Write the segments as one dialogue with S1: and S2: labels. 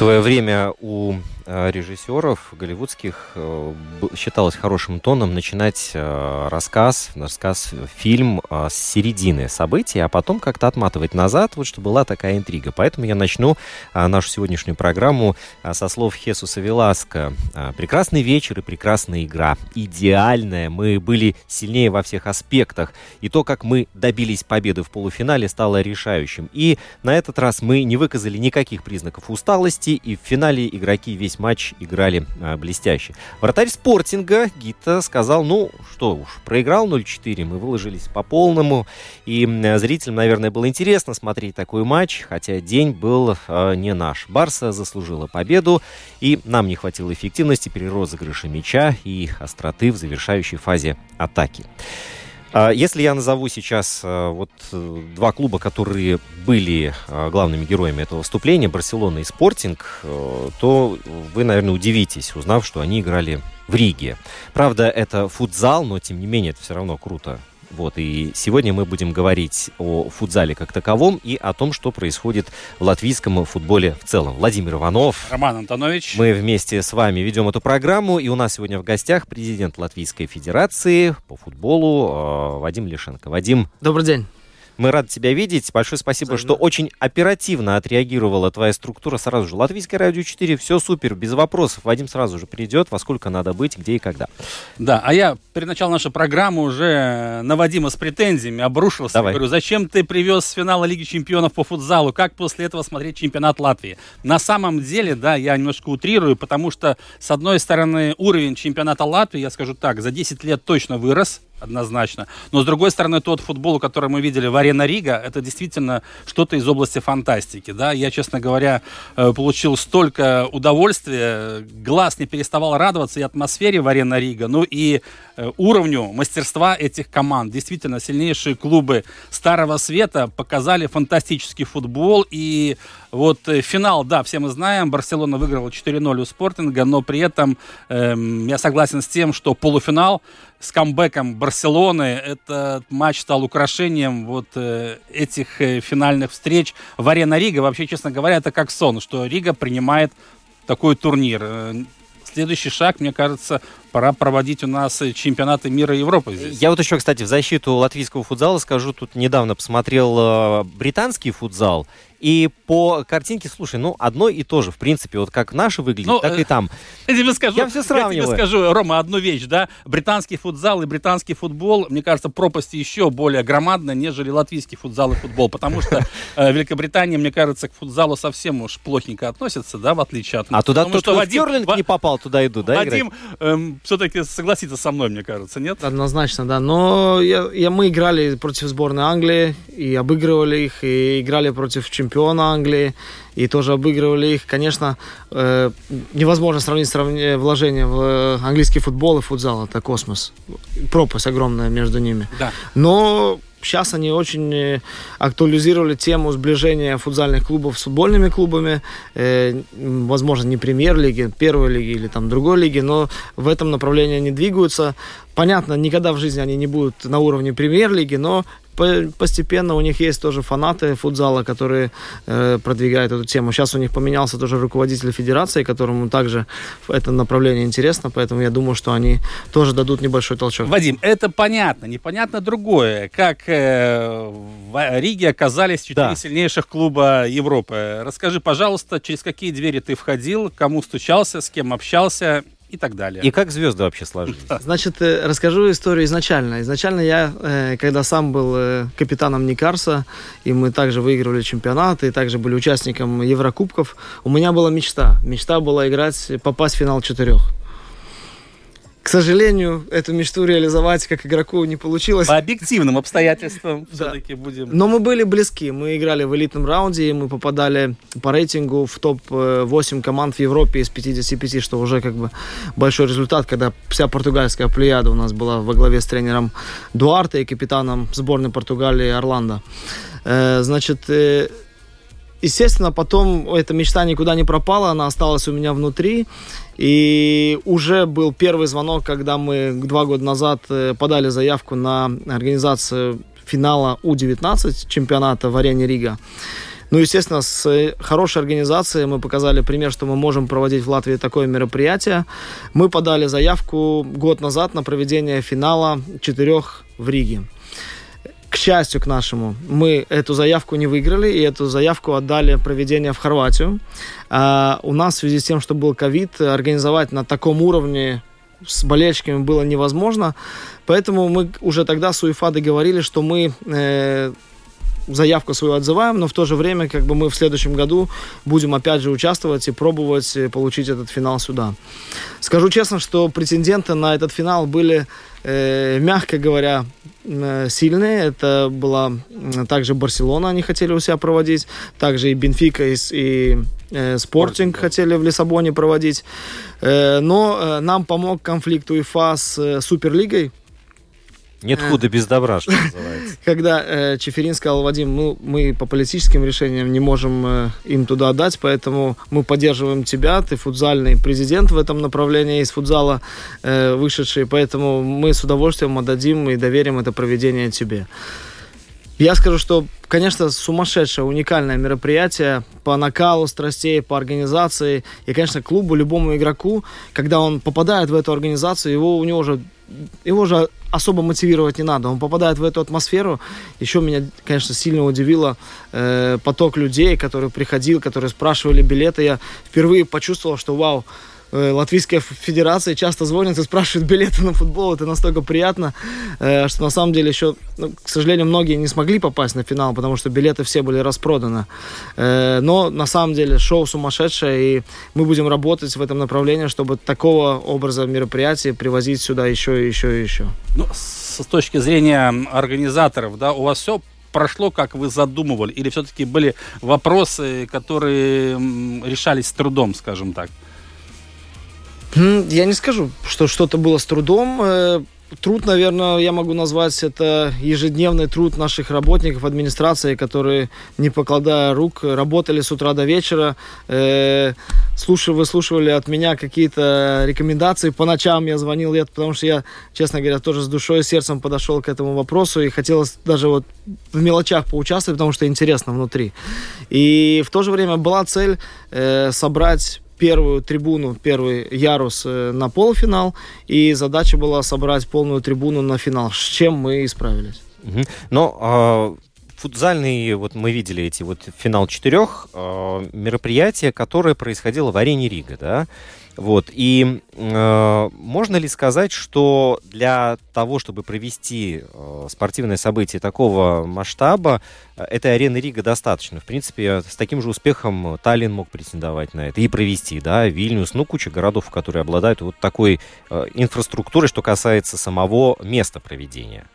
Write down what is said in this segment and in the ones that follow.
S1: Свое время у Э, режиссеров голливудских э, считалось хорошим тоном начинать э, рассказ, рассказ, фильм с середины событий, а потом как-то отматывать назад, вот что была такая интрига. Поэтому я начну нашу сегодняшнюю программу со слов Хесуса Веласка. Прекрасный вечер и прекрасная игра. Идеальная. Мы были сильнее во всех аспектах. И то, как мы добились победы в полуфинале, стало решающим. И на этот раз мы не выказали никаких признаков усталости, и в финале игроки весь матч играли а, блестяще. Вратарь спортинга Гита сказал, ну что уж, проиграл 0-4, мы выложились по полному. И зрителям, наверное, было интересно смотреть такой матч, хотя день был а, не наш. Барса заслужила победу, и нам не хватило эффективности при розыгрыше мяча и остроты в завершающей фазе атаки. А, если я назову сейчас а, вот э, два клуба, которые были а, главными героями этого выступления, Барселона и Спортинг, э, то вы, наверное, удивитесь, узнав, что они играли в Риге. Правда, это футзал, но тем не менее это все равно круто вот, и сегодня мы будем говорить о футзале как таковом и о том, что происходит в латвийском футболе в целом. Владимир Иванов.
S2: Роман Антонович.
S1: Мы вместе с вами ведем эту программу, и у нас сегодня в гостях президент Латвийской Федерации по футболу э, Вадим Лишенко. Вадим.
S3: Добрый день.
S1: Мы рады тебя видеть. Большое спасибо, Взаимно. что очень оперативно отреагировала твоя структура сразу же. Латвийское радио 4, все супер, без вопросов. Вадим сразу же придет, во сколько надо быть, где и когда.
S2: Да, а я перед началом нашей программы уже на Вадима с претензиями обрушился. Давай. Говорю, зачем ты привез с финала Лиги Чемпионов по футзалу? Как после этого смотреть чемпионат Латвии? На самом деле, да, я немножко утрирую, потому что, с одной стороны, уровень чемпионата Латвии, я скажу так, за 10 лет точно вырос однозначно. Но, с другой стороны, тот футбол, который мы видели в Арена Рига, это действительно что-то из области фантастики. Да? Я, честно говоря, э, получил столько удовольствия, глаз не переставал радоваться и атмосфере в Арена Рига, ну и э, уровню мастерства этих команд. Действительно, сильнейшие клубы Старого Света показали фантастический футбол. И вот э, финал, да, все мы знаем, Барселона выиграла 4-0 у Спортинга, но при этом э, я согласен с тем, что полуфинал с камбэком Барселоны. Этот матч стал украшением вот э, этих э, финальных встреч в Арена Рига. Вообще, честно говоря, это как сон, что Рига принимает такой турнир. Э, следующий шаг, мне кажется, пора проводить у нас чемпионаты мира и Европы здесь.
S1: Я вот еще, кстати, в защиту латвийского футзала скажу, тут недавно посмотрел э, британский футзал, и по картинке, слушай, ну, одно и то же, в принципе, вот как наши выглядят, ну, так и там.
S2: Я тебе скажу, я все сравниваю. Я тебе скажу, Рома, одну вещь, да, британский футзал и британский футбол, мне кажется, пропасть еще более громадная, нежели латвийский футзал и футбол, потому что э, Великобритания, мне кажется, к футзалу совсем уж плохенько относится, да, в отличие от
S1: нас. А туда тот, что Вадим, Ферлинг не попал, туда иду, да,
S2: Вадим эм, все-таки согласится со мной, мне кажется, нет?
S3: Однозначно, да, но я, я, мы играли против сборной Англии и обыгрывали их, и играли против чемпиона Англии, и тоже обыгрывали их. Конечно, э, невозможно сравнить сравнение, вложение в э, английский футбол и футзал. Это космос. Пропасть огромная между ними.
S2: Да.
S3: Но Сейчас они очень э, актуализировали тему сближения футзальных клубов с футбольными клубами. Э, возможно, не премьер-лиги, первой лиги или там другой лиги, но в этом направлении они двигаются. Понятно, никогда в жизни они не будут на уровне премьер-лиги, но постепенно у них есть тоже фанаты футзала, которые э, продвигают эту тему. Сейчас у них поменялся тоже руководитель федерации, которому также это направление интересно, поэтому я думаю, что они тоже дадут небольшой толчок.
S2: Вадим, это понятно, непонятно другое. Как э, в Риге оказались четыре да. сильнейших клуба Европы. Расскажи, пожалуйста, через какие двери ты входил, кому стучался, с кем общался и так далее.
S1: И как звезды вообще сложились?
S3: Значит, э, расскажу историю изначально. Изначально я, э, когда сам был э, капитаном Никарса, и мы также выигрывали чемпионаты, и также были участником Еврокубков, у меня была мечта. Мечта была играть, попасть в финал четырех. К сожалению, эту мечту реализовать как игроку не получилось.
S2: По объективным обстоятельствам все-таки будем.
S3: Но мы были близки. Мы играли в элитном раунде, и мы попадали по рейтингу в топ-8 команд в Европе из 55, что уже как бы большой результат, когда вся португальская плеяда у нас была во главе с тренером Дуарте и капитаном сборной Португалии Орландо. Э, значит, э, естественно, потом эта мечта никуда не пропала, она осталась у меня внутри. И уже был первый звонок, когда мы два года назад э, подали заявку на организацию финала У-19 чемпионата в арене Рига. Ну, естественно, с хорошей организацией мы показали пример, что мы можем проводить в Латвии такое мероприятие. Мы подали заявку год назад на проведение финала четырех в Риге. К счастью к нашему, мы эту заявку не выиграли, и эту заявку отдали проведение в Хорватию. А у нас в связи с тем, что был ковид, организовать на таком уровне с болельщиками было невозможно. Поэтому мы уже тогда с УЕФА договорились, что мы э, заявку свою отзываем, но в то же время как бы мы в следующем году будем опять же участвовать и пробовать э, получить этот финал сюда. Скажу честно, что претенденты на этот финал были, э, мягко говоря, Э, сильные. Это была также Барселона, они хотели у себя проводить. Также и Бенфика, и, и э, Спортинг да. хотели в Лиссабоне проводить. Э, но э, нам помог конфликт УЕФА с э, Суперлигой.
S1: Нет э, худа без добра, что называется.
S3: Когда э, Чеферин сказал, Вадим, мы, мы по политическим решениям не можем э, им туда отдать, поэтому мы поддерживаем тебя, ты футзальный президент в этом направлении из футзала э, вышедший, поэтому мы с удовольствием отдадим и доверим это проведение тебе. Я скажу, что, конечно, сумасшедшее, уникальное мероприятие по накалу страстей, по организации. И, конечно, клубу, любому игроку, когда он попадает в эту организацию, его, у него уже его же особо мотивировать не надо. Он попадает в эту атмосферу. Еще меня, конечно, сильно удивило э, поток людей, который приходил, которые спрашивали билеты. Я впервые почувствовал, что вау, Латвийская федерация часто звонит и спрашивает билеты на футбол. Это настолько приятно, э, что на самом деле еще, ну, к сожалению, многие не смогли попасть на финал, потому что билеты все были распроданы. Э, но на самом деле шоу сумасшедшее, и мы будем работать в этом направлении, чтобы такого образа мероприятий привозить сюда еще и еще и еще.
S2: Ну, с точки зрения организаторов, да, у вас все прошло, как вы задумывали? Или все-таки были вопросы, которые решались с трудом, скажем так?
S3: Я не скажу, что что-то было с трудом. Э, труд, наверное, я могу назвать это ежедневный труд наших работников администрации, которые, не покладая рук, работали с утра до вечера, э, слушали, выслушивали от меня какие-то рекомендации. По ночам я звонил, я, потому что я, честно говоря, тоже с душой и сердцем подошел к этому вопросу и хотелось даже вот в мелочах поучаствовать, потому что интересно внутри. И в то же время была цель э, собрать первую трибуну, первый ярус э, на полуфинал, и задача была собрать полную трибуну на финал, с чем мы и справились.
S1: Но а, футзальный, вот мы видели эти вот финал четырех э, мероприятия, которое происходило в арене Рига, да, вот. И э, можно ли сказать, что для того, чтобы провести э, спортивное событие такого масштаба, э, этой арены Рига достаточно? В принципе, с таким же успехом Таллин мог претендовать на это и провести, да, Вильнюс, ну, куча городов, которые обладают вот такой э, инфраструктурой, что касается самого места проведения.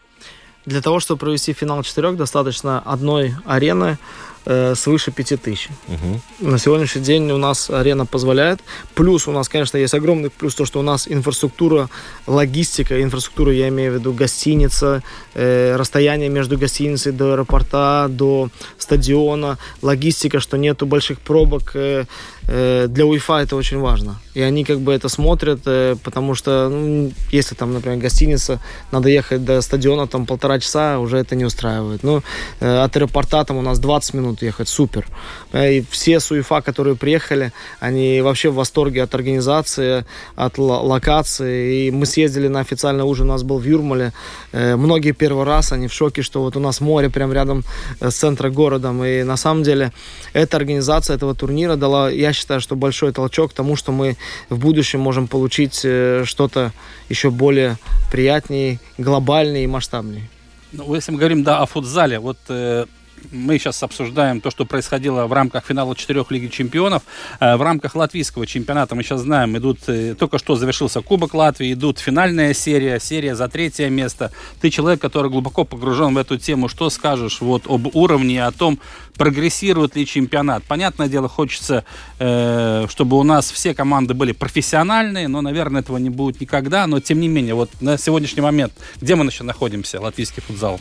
S3: Для того, чтобы провести финал четырех, достаточно одной арены э, свыше 5000. Угу. На сегодняшний день у нас арена позволяет. Плюс у нас, конечно, есть огромный плюс то, что у нас инфраструктура, логистика, инфраструктура, я имею в виду гостиница, э, расстояние между гостиницей до аэропорта, до стадиона, логистика, что нету больших пробок. Э, э, для wi это очень важно. И они как бы это смотрят, э, потому что, ну, если там, например, гостиница, надо ехать до стадиона там полтора часа, уже это не устраивает. Ну, э, от аэропорта там у нас 20 минут будут ехать, супер. И все с УЕФА, которые приехали, они вообще в восторге от организации, от локации. И мы съездили на официальный ужин, у нас был в Юрмале. Многие первый раз, они в шоке, что вот у нас море прямо рядом с центром города. И на самом деле эта организация этого турнира дала, я считаю, что большой толчок к тому, что мы в будущем можем получить что-то еще более приятнее, глобальнее и масштабнее.
S2: Ну, если мы говорим да, о футзале, вот э, мы сейчас обсуждаем то, что происходило в рамках финала четырех Лиги Чемпионов. Э, в рамках латвийского чемпионата мы сейчас знаем, идут, э, только что завершился Кубок Латвии, идут финальная серия, серия за третье место. Ты человек, который глубоко погружен в эту тему. Что скажешь вот об уровне, о том, прогрессирует ли чемпионат? Понятное дело, хочется, э, чтобы у нас все команды были профессиональные, но, наверное, этого не будет никогда. Но, тем не менее, вот на сегодняшний момент, где мы еще находимся, латвийский футзал?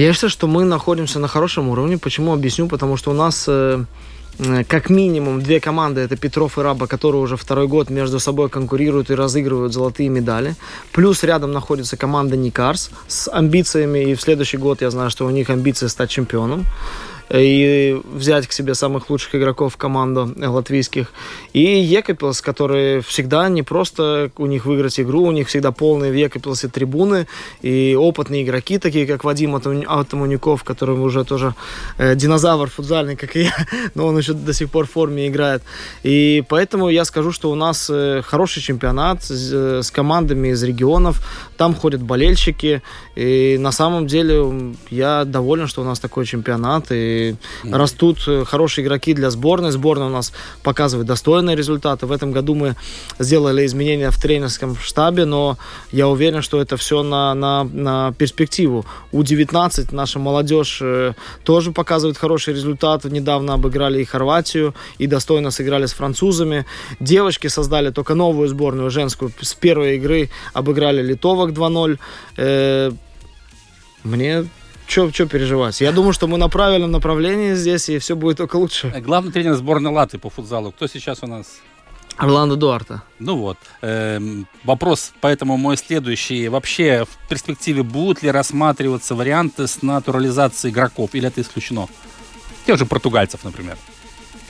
S3: Я считаю, что мы находимся на хорошем уровне. Почему? Объясню. Потому что у нас э, э, как минимум две команды, это Петров и Раба, которые уже второй год между собой конкурируют и разыгрывают золотые медали. Плюс рядом находится команда Никарс с амбициями, и в следующий год я знаю, что у них амбиции стать чемпионом и взять к себе самых лучших игроков в команду латвийских. И Екапилс, которые всегда не просто у них выиграть игру, у них всегда полные в Екапилсе трибуны и опытные игроки, такие как Вадим Атамуников, который уже тоже э, динозавр футзальный, как и я, но он еще до сих пор в форме играет. И поэтому я скажу, что у нас э, хороший чемпионат с, э, с командами из регионов, там ходят болельщики, и на самом деле я доволен, что у нас такой чемпионат, и mm-hmm. растут э, хорошие игроки для сборной. Сборная у нас показывает достойные результаты. В этом году мы сделали изменения в тренерском штабе, но я уверен, что это все на, на, на перспективу. У-19 наша молодежь э, тоже показывает хороший результат. Недавно обыграли и Хорватию, и достойно сыграли с французами. Девочки создали только новую сборную женскую. С первой игры обыграли литовок 2-0. Э, что переживать? Я думаю, что мы на правильном направлении здесь, и все будет только лучше.
S2: Э, главный тренер сборной Латы по футзалу. Кто сейчас у нас?
S3: Орландо Дуарта.
S2: Ну вот. Эм, вопрос, поэтому мой следующий. Вообще, в перспективе будут ли рассматриваться варианты с натурализацией игроков? Или это исключено? Тех же португальцев, например.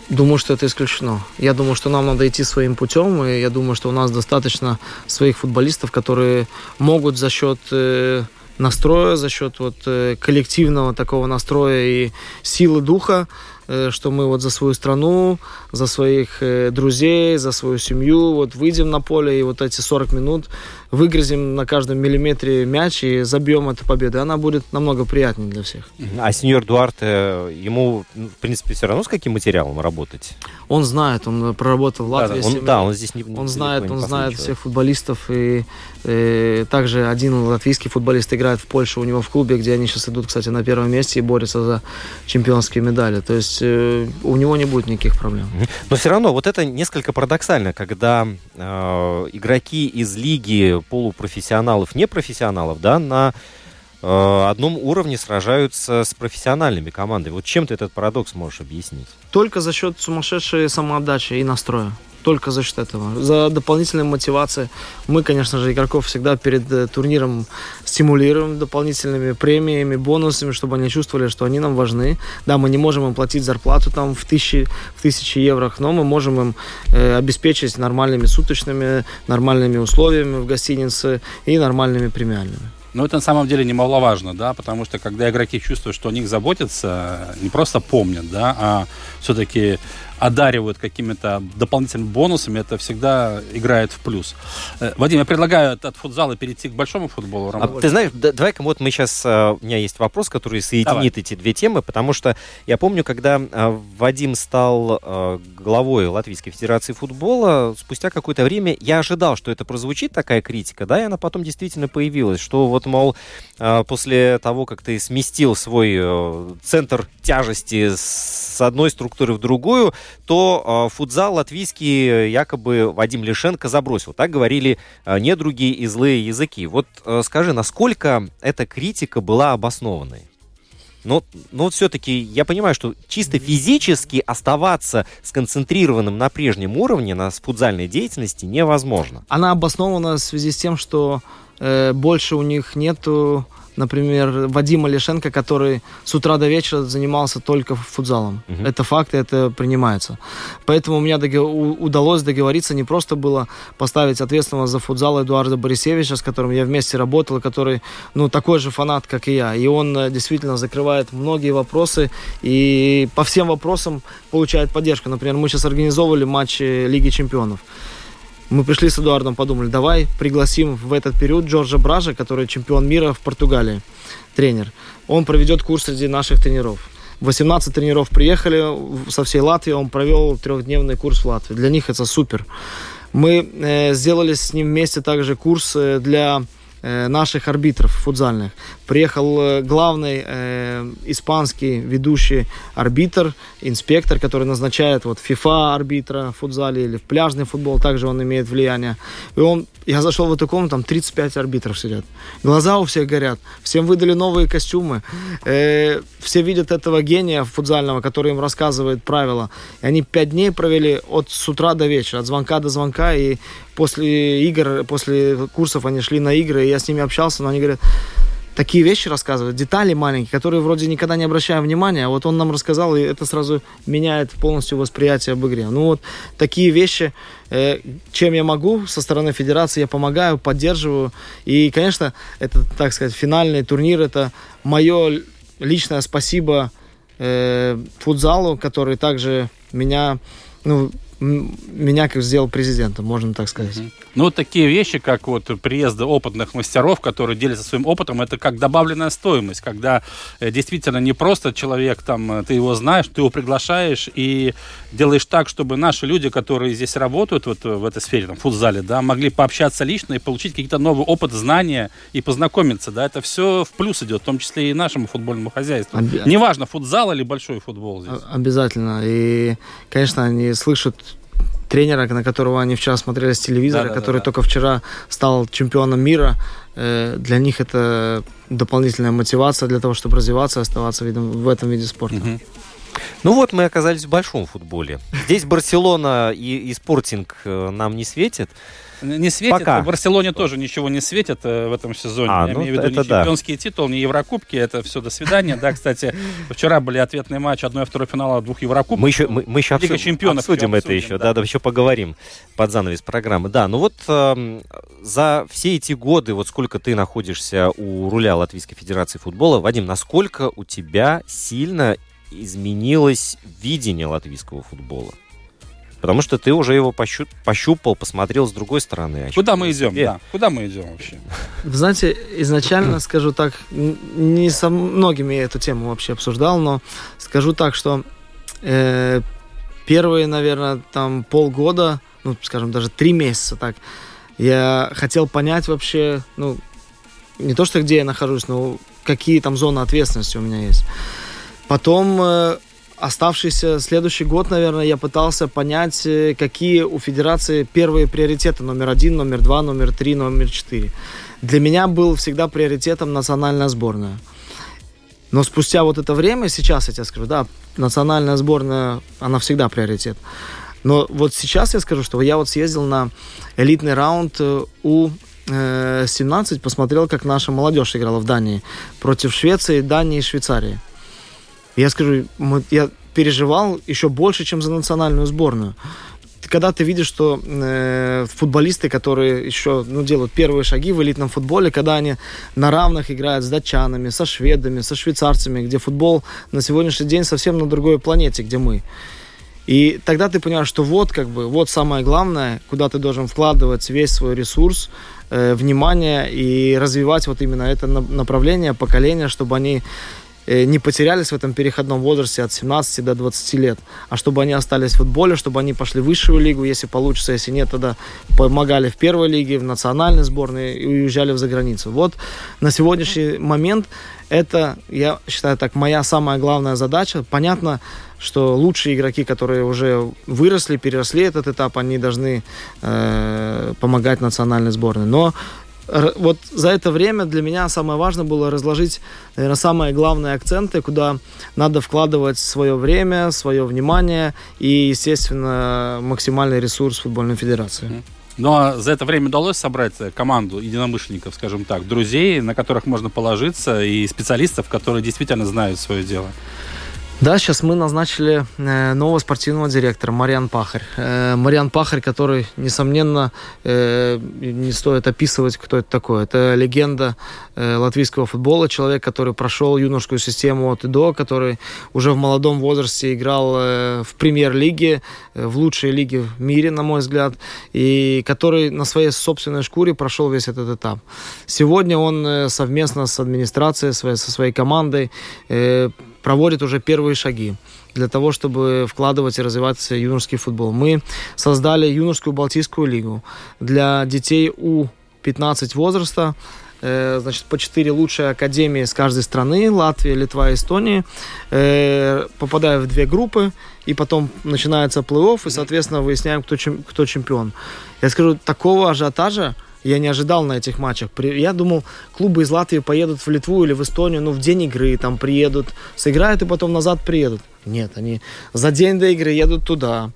S3: Думаю, что это исключено. Я думаю, что нам надо идти своим путем, и я думаю, что у нас достаточно своих футболистов, которые могут за счет э, настроя, за счет вот э, коллективного такого настроя и силы духа Э, что мы вот за свою страну, за своих э, друзей, за свою семью вот выйдем на поле и вот эти 40 минут выгрызем на каждом миллиметре мяч и забьем эту победу. Она будет намного приятнее для всех.
S1: А сеньор Дуарте, ему, ну, в принципе, все равно с каким материалом работать?
S3: Он знает, он проработал в Латвии.
S1: Да, он, да, он здесь не
S3: Он знает, он знает всех футболистов. И, и э, также один латвийский футболист играет в Польше у него в клубе, где они сейчас идут, кстати, на первом месте и борются за чемпионские медали. То есть э, у него не будет никаких проблем.
S1: Но все равно вот это несколько парадоксально, когда э, игроки из лиги полупрофессионалов, непрофессионалов, да, на э, одном уровне сражаются с профессиональными командами. Вот чем ты этот парадокс можешь объяснить?
S3: Только за счет сумасшедшей самоотдачи и настроя только за счет этого. За дополнительной мотивацией. Мы, конечно же, игроков всегда перед э, турниром стимулируем дополнительными премиями, бонусами, чтобы они чувствовали, что они нам важны. Да, мы не можем им платить зарплату там в тысячи, в тысячи евро, но мы можем им э, обеспечить нормальными суточными, нормальными условиями в гостинице и нормальными премиальными.
S2: Но это на самом деле немаловажно, да, потому что когда игроки чувствуют, что о них заботятся, не просто помнят, да, а все-таки одаривают какими-то дополнительными бонусами, это всегда играет в плюс. Э, Вадим, я предлагаю от футзала перейти к большому футболу.
S1: А, ты знаешь, да, давай-ка вот мы сейчас, э, у меня есть вопрос, который соединит давай. эти две темы, потому что я помню, когда э, Вадим стал главой Латвийской Федерации футбола, спустя какое-то время я ожидал, что это прозвучит такая критика, да, и она потом действительно появилась, что вот, мол, после того, как ты сместил свой центр тяжести с одной структуры в другую, то э, футзал латвийский якобы Вадим Лишенко забросил. Так говорили э, недруги и злые языки. Вот э, скажи, насколько эта критика была обоснованной? Но, но вот все-таки я понимаю, что чисто физически оставаться сконцентрированным на прежнем уровне, на футзальной деятельности невозможно.
S3: Она обоснована в связи с тем, что э, больше у них нету например, Вадима Лишенко, который с утра до вечера занимался только футзалом. Угу. Это факт, это принимается. Поэтому у меня удалось договориться, не просто было поставить ответственного за футзал Эдуарда Борисевича, с которым я вместе работал, который, ну, такой же фанат, как и я. И он э, действительно закрывает многие вопросы и по всем вопросам получает поддержку. Например, мы сейчас организовывали матч Лиги Чемпионов. Мы пришли с Эдуардом, подумали, давай пригласим в этот период Джорджа Бража, который чемпион мира в Португалии, тренер. Он проведет курс среди наших тренеров. 18 тренеров приехали со всей Латвии, он провел трехдневный курс в Латвии. Для них это супер. Мы э, сделали с ним вместе также курс э, для наших арбитров футзальных. Приехал э, главный э, испанский ведущий арбитр, инспектор, который назначает вот FIFA арбитра в футзале или в пляжный футбол, также он имеет влияние. И он, я зашел в эту комнату, там 35 арбитров сидят. Глаза у всех горят, всем выдали новые костюмы. Э, все видят этого гения футзального, который им рассказывает правила. И они 5 дней провели от с утра до вечера, от звонка до звонка, и после игр, после курсов они шли на игры, и я с ними общался, но они говорят, такие вещи рассказывают, детали маленькие, которые вроде никогда не обращаем внимания, а вот он нам рассказал, и это сразу меняет полностью восприятие об игре. Ну вот такие вещи, э, чем я могу со стороны федерации, я помогаю, поддерживаю. И, конечно, это, так сказать, финальный турнир, это мое личное спасибо э, футзалу, который также меня ну, меня как сделал президентом, можно так сказать. Mm-hmm.
S2: Ну, вот такие вещи, как вот приезды опытных мастеров, которые делятся своим опытом, это как добавленная стоимость, когда э, действительно не просто человек, там, э, ты его знаешь, ты его приглашаешь и делаешь так, чтобы наши люди, которые здесь работают вот в этой сфере, там, в футзале, да, могли пообщаться лично и получить какие-то новые опыт, знания и познакомиться, да, это все в плюс идет, в том числе и нашему футбольному хозяйству. Об... Неважно, футзал или большой футбол здесь.
S3: Обязательно. И, конечно, они слышат тренера, на которого они вчера смотрели с телевизора, да, который да, да. только вчера стал чемпионом мира. Э, для них это дополнительная мотивация для того, чтобы развиваться, оставаться в этом виде спорта. Угу.
S1: Ну вот мы оказались в большом футболе. Здесь Барселона и, и Спортинг э, нам не светит.
S2: Не светит. Пока. В Барселоне тоже ничего не светит э, в этом сезоне. А, Я ну, имею в виду не чемпионский да. титул, не Еврокубки. Это все до свидания. Да, кстати, вчера были ответные матчи одной и второй финала двух Еврокубков.
S1: Мы еще, мы, мы еще обсудим, чемпионов обсудим это еще. Да. да, да, еще поговорим под занавес программы. Да, ну вот э, за все эти годы, вот сколько ты находишься у руля Латвийской Федерации футбола, Вадим, насколько у тебя сильно изменилось видение латвийского футбола? Потому что ты уже его пощуп, пощупал, посмотрел с другой стороны.
S2: А Куда мы идем? Да. Куда мы идем вообще?
S3: Вы знаете, изначально скажу так, не со многими я эту тему вообще обсуждал, но скажу так, что э, первые, наверное, там полгода, ну, скажем, даже три месяца так, я хотел понять вообще, ну, не то, что где я нахожусь, но какие там зоны ответственности у меня есть. Потом э, оставшийся следующий год, наверное, я пытался понять, э, какие у федерации первые приоритеты номер один, номер два, номер три, номер четыре. Для меня был всегда приоритетом национальная сборная. Но спустя вот это время, сейчас я тебе скажу, да, национальная сборная, она всегда приоритет. Но вот сейчас я скажу, что я вот съездил на элитный раунд э, у 17, э, посмотрел, как наша молодежь играла в Дании против Швеции, Дании и Швейцарии. Я скажу, я переживал еще больше, чем за национальную сборную. Когда ты видишь, что э, футболисты, которые еще ну, делают первые шаги в элитном футболе, когда они на равных играют с датчанами, со шведами, со швейцарцами, где футбол на сегодняшний день совсем на другой планете, где мы. И тогда ты понимаешь, что вот как бы вот самое главное, куда ты должен вкладывать весь свой ресурс, э, внимание и развивать вот именно это направление, поколение, чтобы они не потерялись в этом переходном возрасте от 17 до 20 лет, а чтобы они остались в футболе, чтобы они пошли в высшую лигу, если получится, если нет, тогда помогали в первой лиге, в национальной сборной и уезжали в заграницу. Вот на сегодняшний момент это, я считаю так, моя самая главная задача. Понятно, что лучшие игроки, которые уже выросли, переросли этот этап, они должны э, помогать национальной сборной. Но вот за это время для меня самое важное было разложить, наверное, самые главные акценты, куда надо вкладывать свое время, свое внимание и, естественно, максимальный ресурс футбольной федерации.
S2: Но за это время удалось собрать команду единомышленников, скажем так, друзей, на которых можно положиться, и специалистов, которые действительно знают свое дело.
S3: Да, сейчас мы назначили э, нового спортивного директора Мариан Пахарь. Э, Мариан Пахарь, который, несомненно, э, не стоит описывать, кто это такой. Это легенда латвийского футбола, человек, который прошел юношескую систему от и до, который уже в молодом возрасте играл в премьер-лиге, в лучшей лиге в мире, на мой взгляд, и который на своей собственной шкуре прошел весь этот этап. Сегодня он совместно с администрацией, со своей командой проводит уже первые шаги для того, чтобы вкладывать и развивать юношеский футбол. Мы создали юношескую Балтийскую лигу для детей у 15 возраста. Э, значит, по 4 лучшие академии с каждой страны, Латвия, Литва, Эстония, э, попадая в две группы, и потом начинается плей-офф, и, соответственно, выясняем, кто, чем, кто чемпион. Я скажу, такого ажиотажа я не ожидал на этих матчах. Я думал, клубы из Латвии поедут в Литву или в Эстонию, ну, в день игры там приедут, сыграют и потом назад приедут. Нет, они за день до игры едут туда,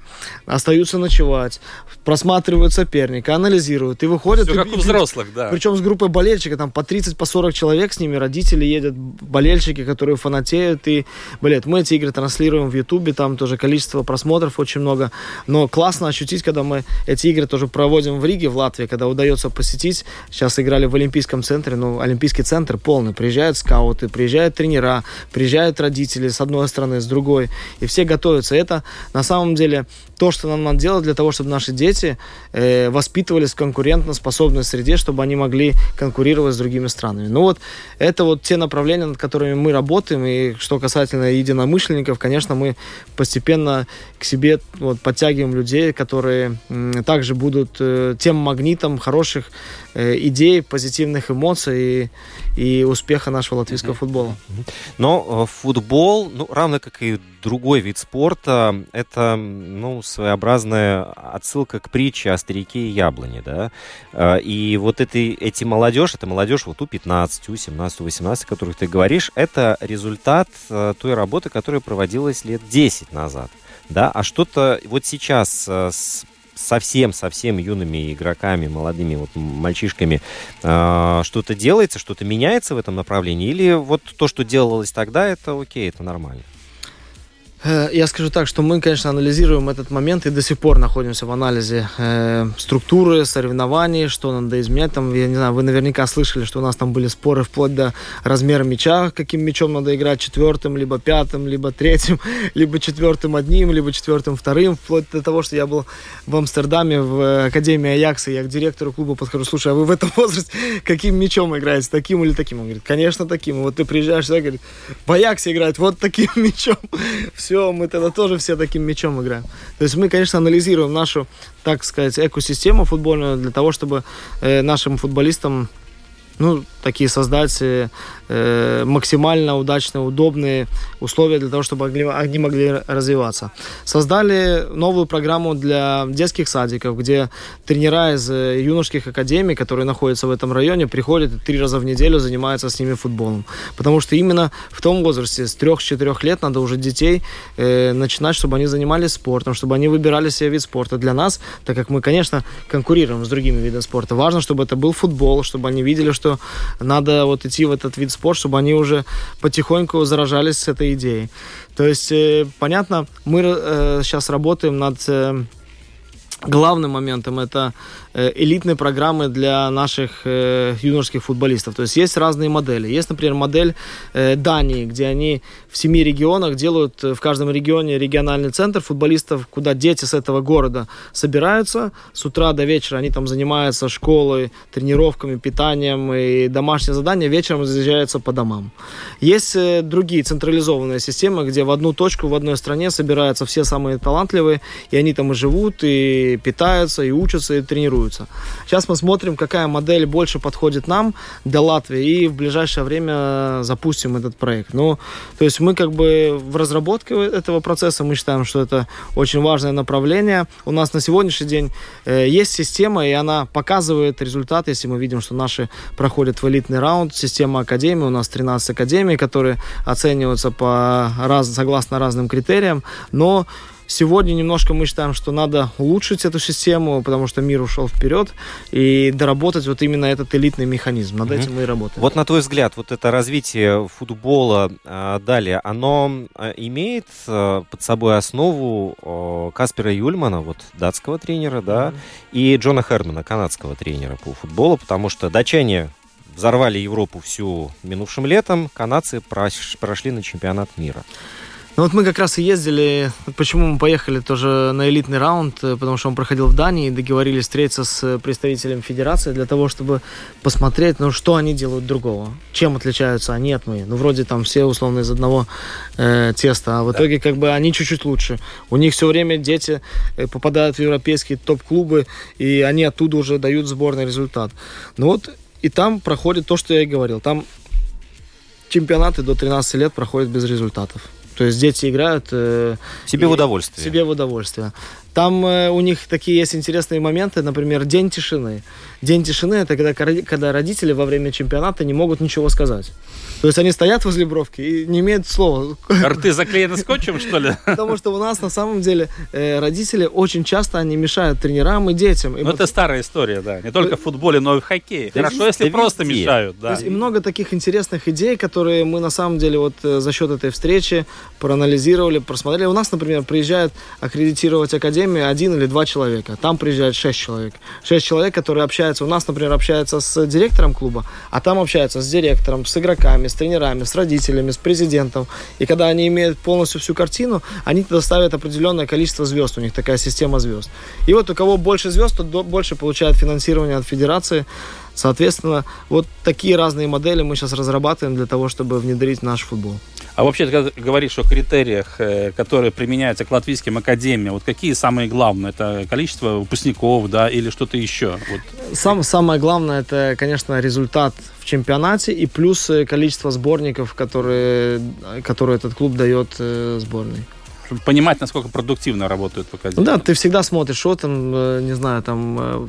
S3: остаются ночевать, просматривают соперника, анализируют и выходят.
S2: Все и, как у взрослых, да.
S3: Причем с группой болельщиков, там по 30, по 40 человек с ними, родители едут, болельщики, которые фанатеют и болеют. Мы эти игры транслируем в Ютубе, там тоже количество просмотров очень много. Но классно ощутить, когда мы эти игры тоже проводим в Риге, в Латвии, когда удается посетить. Сейчас играли в Олимпийском центре, ну, Олимпийский центр полный. Приезжают скауты, приезжают тренера, приезжают родители с одной стороны, с другой другой, и все готовятся. Это на самом деле то, что нам надо делать для того, чтобы наши дети э, воспитывались в конкурентно-способной среде, чтобы они могли конкурировать с другими странами. Ну вот, это вот те направления, над которыми мы работаем, и что касательно единомышленников, конечно, мы постепенно к себе вот, подтягиваем людей, которые э, также будут э, тем магнитом хороших э, идей, позитивных эмоций и, и успеха нашего латвийского mm-hmm. футбола.
S1: Но э, футбол, ну, равно как и другой вид спорта, это, ну, своеобразная отсылка к притче о старике и яблоне, да. Э, и вот эти, эти молодежь, это молодежь вот у 15, у 17, у 18, о которых ты говоришь, это результат э, той работы, которая проводилась лет 10 назад. Да, а что-то вот сейчас с совсем-совсем юными игроками, молодыми вот мальчишками э, что-то делается, что-то меняется в этом направлении? Или вот то, что делалось тогда, это окей, это нормально?
S3: Э, я скажу так, что мы, конечно, анализируем этот момент и до сих пор находимся в анализе э, структуры, соревнований, что надо изменять. Там, я не знаю, вы наверняка слышали, что у нас там были споры вплоть до размера мяча, каким мячом надо играть, четвертым, либо пятым, либо третьим, либо четвертым одним, либо четвертым вторым, вплоть до того, что я был в Амстердаме в Академии Аякса, я к директору клуба подхожу, слушай, а вы в этом возрасте каким мячом играете, таким или таким? Он говорит, конечно, таким. вот ты приезжаешь сюда, говорит, в Аяксе играет вот таким мячом. Все все, мы тогда тоже все таким мячом играем. То есть мы, конечно, анализируем нашу, так сказать, экосистему футбольную для того, чтобы э, нашим футболистам ну, такие создать э, максимально удачные, удобные условия для того, чтобы они, они могли развиваться. Создали новую программу для детских садиков, где тренера из э, юношеских академий, которые находятся в этом районе, приходят и три раза в неделю занимаются с ними футболом. Потому что именно в том возрасте, с трех-четырех лет, надо уже детей э, начинать, чтобы они занимались спортом, чтобы они выбирали себе вид спорта. Для нас, так как мы, конечно, конкурируем с другими видами спорта, важно, чтобы это был футбол, чтобы они видели, что надо вот идти в этот вид спорта, чтобы они уже потихоньку заражались с этой идеей. То есть, э, понятно, мы э, сейчас работаем над э, главным моментом это элитные программы для наших э, юношеских футболистов. То есть есть разные модели. Есть, например, модель э, Дании, где они в семи регионах делают в каждом регионе региональный центр футболистов, куда дети с этого города собираются. С утра до вечера они там занимаются школой, тренировками, питанием и домашние задания. Вечером разъезжаются по домам. Есть другие централизованные системы, где в одну точку в одной стране собираются все самые талантливые, и они там и живут, и питаются, и учатся, и тренируются формируются. Сейчас мы смотрим, какая модель больше подходит нам для Латвии, и в ближайшее время запустим этот проект. Ну, то есть мы как бы в разработке этого процесса, мы считаем, что это очень важное направление. У нас на сегодняшний день э, есть система, и она показывает результат, если мы видим, что наши проходят в элитный раунд. Система академии, у нас 13 академий, которые оцениваются по раз, согласно разным критериям, но сегодня немножко мы считаем, что надо улучшить эту систему, потому что мир ушел вперед, и доработать вот именно этот элитный механизм. Над mm-hmm. этим мы и работаем.
S1: Вот на твой взгляд, вот это развитие футбола а, далее, оно а, имеет а, под собой основу Каспера Юльмана, вот датского тренера, да, mm-hmm. и Джона Хермана, канадского тренера по футболу, потому что датчане взорвали Европу всю минувшим летом, канадцы прошли на чемпионат мира.
S3: Ну вот мы как раз и ездили, почему мы поехали тоже на элитный раунд, э, потому что он проходил в Дании, договорились встретиться с представителем федерации для того, чтобы посмотреть, ну что они делают другого, чем отличаются они от мы. Ну вроде там все условно из одного э, теста, а в итоге как бы они чуть-чуть лучше. У них все время дети э, попадают в европейские топ-клубы, и они оттуда уже дают сборный результат. Ну вот и там проходит то, что я и говорил. Там чемпионаты до 13 лет проходят без результатов. То есть дети играют... Э,
S1: себе в удовольствие.
S3: Себе в удовольствие. Там э, у них такие есть интересные моменты, например, день тишины. День тишины это когда, когда родители во время чемпионата не могут ничего сказать. То есть они стоят возле бровки и не имеют слова.
S2: Рты заклеены скотчем, что ли?
S3: Потому что у нас на самом деле э, родители очень часто они мешают тренерам и детям.
S2: Ну, это старая история, да. Не только в футболе, но и в хоккее. Хорошо, если просто мешают, да.
S3: И много таких интересных идей, которые мы на самом деле вот э, за счет этой встречи проанализировали, просмотрели. У нас, например, приезжает аккредитировать академию один или два человека. Там приезжает шесть человек. Шесть человек, которые общаются. У нас, например, общаются с директором клуба, а там общаются с директором, с игроками, с тренерами, с родителями, с президентом. И когда они имеют полностью всю картину, они тогда ставят определенное количество звезд. У них такая система звезд. И вот у кого больше звезд, тот больше получает финансирование от федерации. Соответственно, вот такие разные модели мы сейчас разрабатываем для того, чтобы внедрить в наш футбол.
S2: А вообще, когда говоришь о критериях, э, которые применяются к латвийским академиям, вот какие самые главные? Это количество выпускников, да, или что-то еще? Вот.
S3: Сам, самое главное, это, конечно, результат в чемпионате и плюс э, количество сборников, которые, которые этот клуб дает э, сборной
S2: чтобы понимать, насколько продуктивно работают в академии.
S3: Ну да, ты всегда смотришь, что там, не знаю, там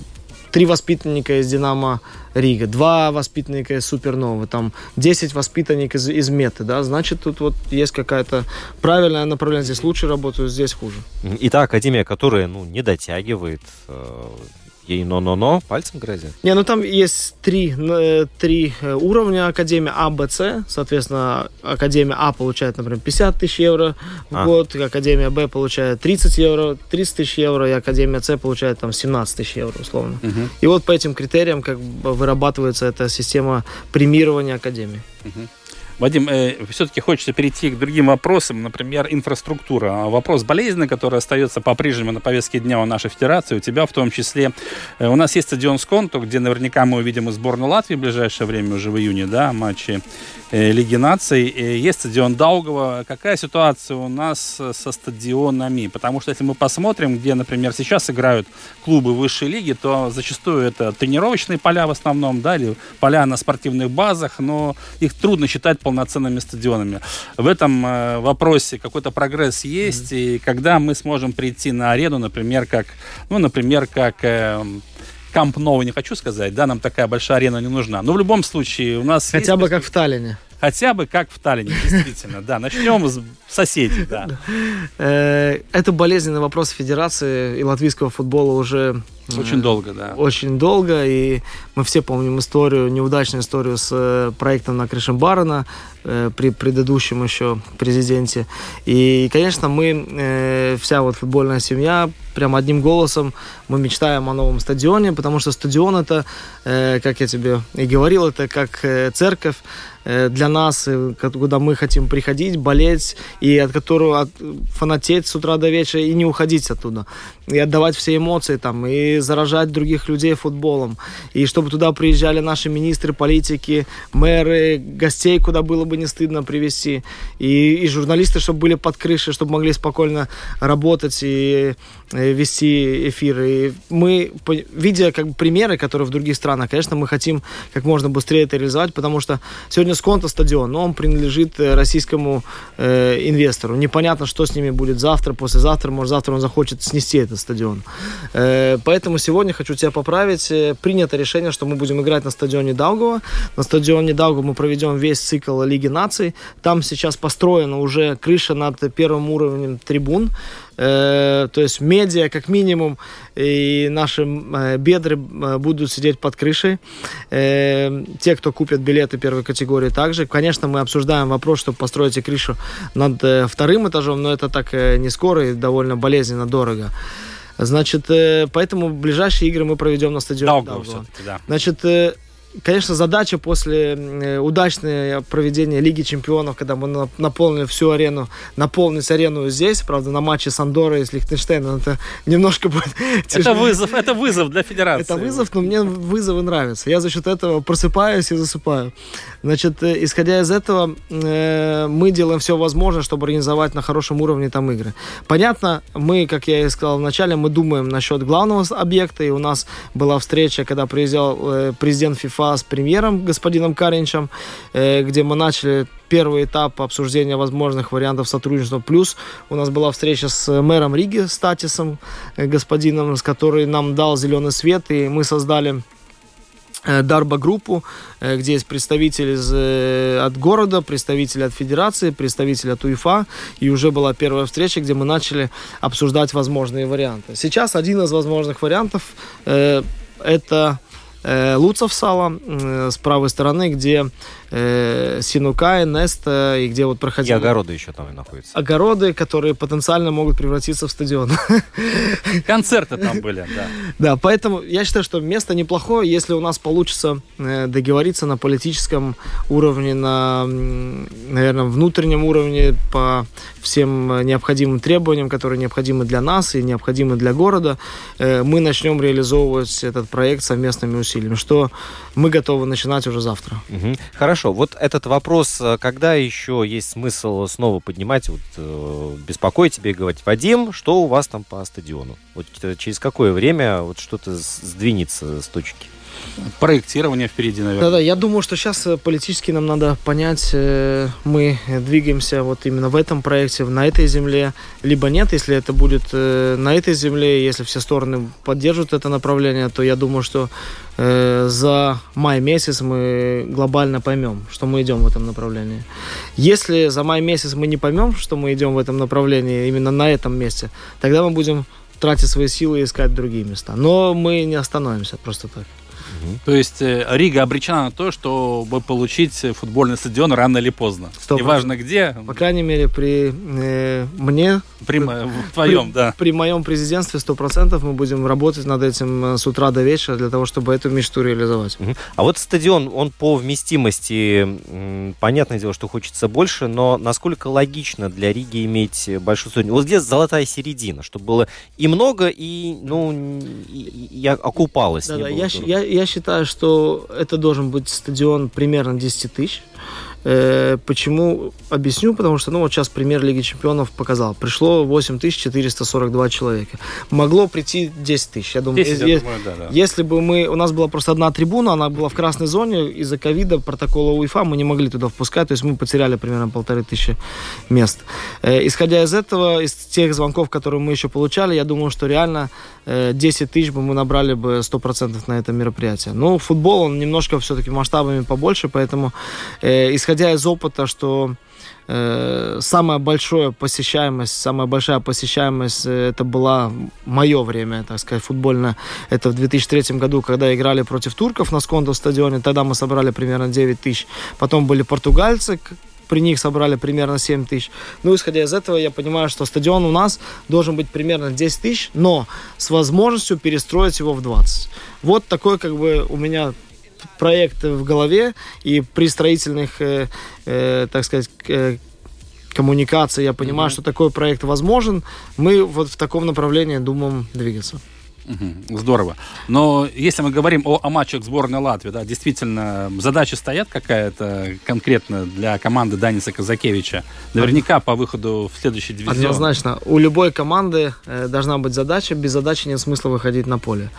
S3: три воспитанника из «Динамо Рига», два воспитанника из «Суперновы», там 10 воспитанников из, из «Меты», да, значит, тут вот есть какая-то правильное направление, здесь лучше работают, здесь хуже.
S1: И та академия, которая, ну, не дотягивает, э, ей но-но-но пальцем грозят?
S3: Не, ну там есть три, э, три э, уровня Академии А, Б, С. Соответственно, Академия А получает, например, 50 тысяч евро в а. год, Академия Б получает 30 евро, 30 тысяч евро, и Академия С получает там 17 тысяч евро, условно. Угу. И вот по этим критериям как бы вырабатывается эта система премирования Академии. Угу.
S2: Вадим, э, все-таки хочется перейти к другим вопросам, например, инфраструктура. Вопрос болезненный, который остается по-прежнему на повестке дня у нашей федерации, у тебя в том числе. Э, у нас есть стадион Сконту, где наверняка мы увидим и сборную Латвии в ближайшее время, уже в июне, да, матчи Лиги наций. Э, есть стадион Даугова. Какая ситуация у нас со стадионами? Потому что если мы посмотрим, где, например, сейчас играют клубы высшей лиги, то зачастую это тренировочные поля в основном, да, или поля на спортивных базах, но их трудно считать полноценными стадионами. В этом э, вопросе какой-то прогресс есть, mm-hmm. и когда мы сможем прийти на арену, например, как, ну, например, как Камп Новый не хочу сказать, да, нам такая большая арена не нужна. Но в любом случае у нас
S3: Хотя бы как в Таллине.
S2: Хотя бы как в Таллине, действительно, да. Начнем с соседей, да.
S3: Э, это болезненный вопрос Федерации и латвийского футбола уже
S2: очень долго, да.
S3: Очень долго, и мы все помним историю, неудачную историю с э, проектом на крыше Барона э, при предыдущем еще президенте. И, конечно, мы, э, вся вот футбольная семья, прям одним голосом мы мечтаем о новом стадионе, потому что стадион это, э, как я тебе и говорил, это как э, церковь, э, для нас, куда мы хотим приходить, болеть, и от которого от, фанатеть с утра до вечера и не уходить оттуда. И отдавать все эмоции там, и заражать других людей футболом. И чтобы туда приезжали наши министры, политики, мэры, гостей, куда было бы не стыдно привести. И, и журналисты, чтобы были под крышей, чтобы могли спокойно работать и, и вести эфиры. И мы, видя как бы, примеры, которые в других странах, конечно, мы хотим как можно быстрее это реализовать, потому что сегодня Сконто стадион, но он принадлежит э, российскому э, инвестору. Непонятно, что с ними будет завтра, послезавтра, может, завтра он захочет снести этот стадион. Э, поэтому сегодня хочу тебя поправить. Э, принято решение, что мы будем играть на стадионе Даугова. На стадионе Даугова мы проведем весь цикл Лиги наций. Там сейчас построена уже крыша над первым уровнем трибун. Э, то есть медиа как минимум и наши э, бедры э, будут сидеть под крышей. Э, те, кто купят билеты первой категории, также. Конечно, мы обсуждаем вопрос, чтобы построить крышу над э, вторым этажом, но это так э, не скоро и довольно болезненно дорого. Значит, поэтому ближайшие игры мы проведем на стадионе Даугава. Да. Значит, конечно, задача после э, удачного проведения Лиги Чемпионов, когда мы наполнили всю арену, наполнить арену здесь, правда, на матче с Андорой и с Лихтенштейном, это немножко будет
S2: Это вызов, это вызов для федерации.
S3: Это вызов, но мне вызовы нравятся. Я за счет этого просыпаюсь и засыпаю. Значит, э, исходя из этого, э, мы делаем все возможное, чтобы организовать на хорошем уровне там игры. Понятно, мы, как я и сказал вначале, мы думаем насчет главного объекта, и у нас была встреча, когда приезжал президент ФИФА с премьером господином Каринчем, э, где мы начали первый этап обсуждения возможных вариантов сотрудничества. Плюс у нас была встреча с мэром Риги, Статисом, э, господином, с который нам дал зеленый свет, и мы создали э, Дарба группу, где есть представители из, от города, представители от федерации, представители от УЕФА. И уже была первая встреча, где мы начали обсуждать возможные варианты. Сейчас один из возможных вариантов э, это э, Луцов сало э, с правой стороны, где э, Синукай, Неста, и где вот проходили...
S1: И огороды еще там и находятся.
S3: Огороды, которые потенциально могут превратиться в стадион.
S2: Концерты там были, да.
S3: Да, поэтому я считаю, что место неплохое, если у нас получится э, договориться на политическом уровне, на, наверное, внутреннем уровне по всем необходимым требованиям, которые необходимы для нас и необходимы для города, э, мы начнем реализовывать этот проект совместными усилиями, что мы готовы начинать уже завтра.
S1: Угу. Хорошо, вот этот вопрос, э, когда еще есть смысл снова поднимать, вот, э, беспокоить тебя и говорить, Вадим, что у вас там по стадиону? Вот э, через какое время вот что-то сдвинется с точки?
S2: Проектирование впереди, наверное.
S3: Да-да, я думаю, что сейчас э, политически нам надо понять, э, мы двигаемся вот именно в этом проекте, на этой земле, либо нет. Если это будет э, на этой земле, если все стороны поддержат это направление, то я думаю, что за май месяц мы глобально поймем, что мы идем в этом направлении. Если за май месяц мы не поймем, что мы идем в этом направлении, именно на этом месте, тогда мы будем тратить свои силы и искать другие места. Но мы не остановимся просто так.
S2: То есть э, Рига обречена на то, чтобы получить футбольный стадион рано или поздно. 100%. Неважно где.
S3: По крайней мере, при э, мне...
S2: При, при твоем,
S3: при,
S2: да.
S3: При моем президентстве 100% мы будем работать над этим э, с утра до вечера для того, чтобы эту мечту реализовать.
S1: Угу. А вот стадион, он по вместимости, понятное дело, что хочется больше, но насколько логично для Риги иметь большой стадион? Вот здесь золотая середина, чтобы было и много, и, ну, и, и окупалось.
S3: Да, да, я, я, я считаю, что это должен быть стадион примерно 10 тысяч. Э, почему? Объясню, потому что, ну, вот сейчас премьер Лиги Чемпионов показал. Пришло 8442 человека. Могло прийти 10 тысяч. Я думаю, 10, если, я думаю да, да. если бы мы... У нас была просто одна трибуна, она была в красной зоне. Из-за ковида, протокола УЕФА, мы не могли туда впускать. То есть мы потеряли примерно полторы тысячи мест. Э, исходя из этого, из тех звонков, которые мы еще получали, я думаю, что реально 10 э, тысяч бы мы набрали бы 100% на это мероприятие. Но футбол, он немножко все-таки масштабами побольше, поэтому исходя исходя из опыта, что э, самая большая посещаемость, самая большая посещаемость э, это была мое время, так сказать, футбольное. Это в 2003 году, когда играли против турков на Скондо стадионе. Тогда мы собрали примерно 9 тысяч. Потом были португальцы, при них собрали примерно 7 тысяч. Ну, исходя из этого, я понимаю, что стадион у нас должен быть примерно 10 тысяч, но с возможностью перестроить его в 20. Вот такой, как бы, у меня проект в голове, и при строительных, э, э, так сказать, э, коммуникации я понимаю, mm-hmm. что такой проект возможен. Мы вот в таком направлении думаем двигаться.
S2: Угу, здорово. Но если мы говорим о, о матчах сборной Латвии, да, действительно, задача стоят какая-то конкретно для команды Даниса Казакевича? Наверняка по выходу в следующий дивизион.
S3: Однозначно. У любой команды э, должна быть задача. Без задачи нет смысла выходить на поле.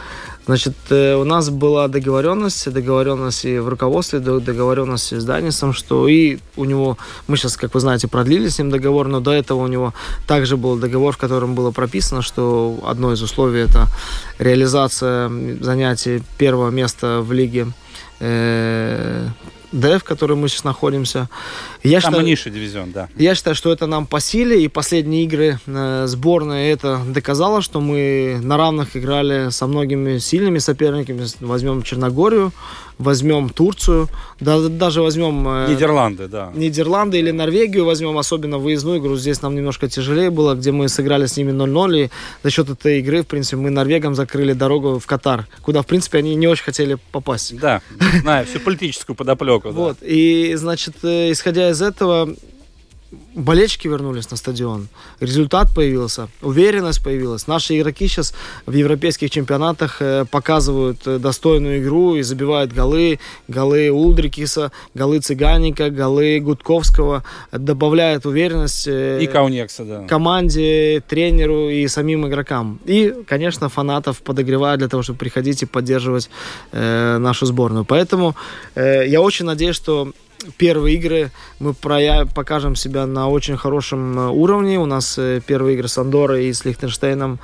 S3: Значит, э, у нас была договоренность, договоренность и в руководстве, договоренность с Данисом, что и у него, мы сейчас, как вы знаете, продлили с ним договор, но до этого у него также был договор, в котором было прописано, что одно из условий это реализация занятий первого места в лиге э, Д, в которой мы сейчас находимся.
S2: Я Самый считаю, низший дивизион, да.
S3: Я считаю, что это нам по силе, и последние игры э, сборной это доказало, что мы на равных играли со многими сильными соперниками. Возьмем Черногорию, возьмем Турцию, да, даже возьмем...
S2: Э, Нидерланды, да.
S3: Нидерланды или Норвегию возьмем, особенно выездную игру. Здесь нам немножко тяжелее было, где мы сыграли с ними 0-0, и за счет этой игры, в принципе, мы норвегам закрыли дорогу в Катар, куда, в принципе, они не очень хотели попасть.
S2: Да, знаю всю политическую подоплеку.
S3: Вот, и, значит, э, исходя из этого, болельщики вернулись на стадион, результат появился, уверенность появилась. Наши игроки сейчас в европейских чемпионатах э, показывают э, достойную игру и забивают голы. Голы Улдрикиса, голы Цыганика, голы Гудковского. Добавляют уверенность
S2: э, и Каунекса, да.
S3: команде, тренеру и самим игрокам. И, конечно, фанатов подогревают для того, чтобы приходить и поддерживать нашу сборную. Поэтому я очень надеюсь, что первые игры мы покажем себя на очень хорошем э, уровне. У нас э, первые игры с Андорой и с Лихтенштейном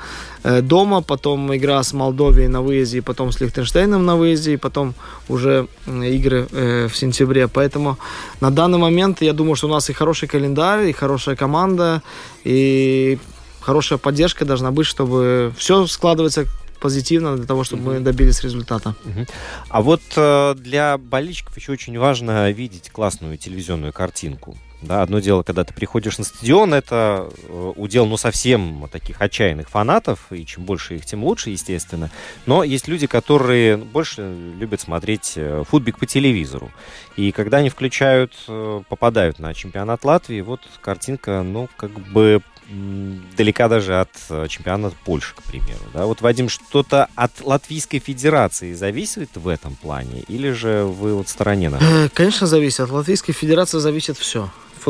S3: э, дома, потом игра с Молдовией на выезде, потом с Лихтенштейном на выезде, и потом уже игры в сентябре. Поэтому на данный момент я думаю, что у нас и хороший календарь, и хорошая команда, и хорошая поддержка должна быть, чтобы все складывается позитивно для того, чтобы mm-hmm. мы добились результата. Mm-hmm.
S1: А вот э, для болельщиков еще очень важно видеть классную телевизионную картинку. Да, одно дело, когда ты приходишь на стадион, это э, удел, ну, совсем таких отчаянных фанатов, и чем больше их, тем лучше, естественно. Но есть люди, которые больше любят смотреть э, футбик по телевизору. И когда они включают, э, попадают на чемпионат Латвии, вот картинка, ну, как бы далека даже от чемпионата Польши, к примеру. Да? Вот, Вадим, что-то от Латвийской Федерации зависит в этом плане? Или же вы вот в стороне?
S3: Конечно, зависит. От Латвийской Федерации зависит все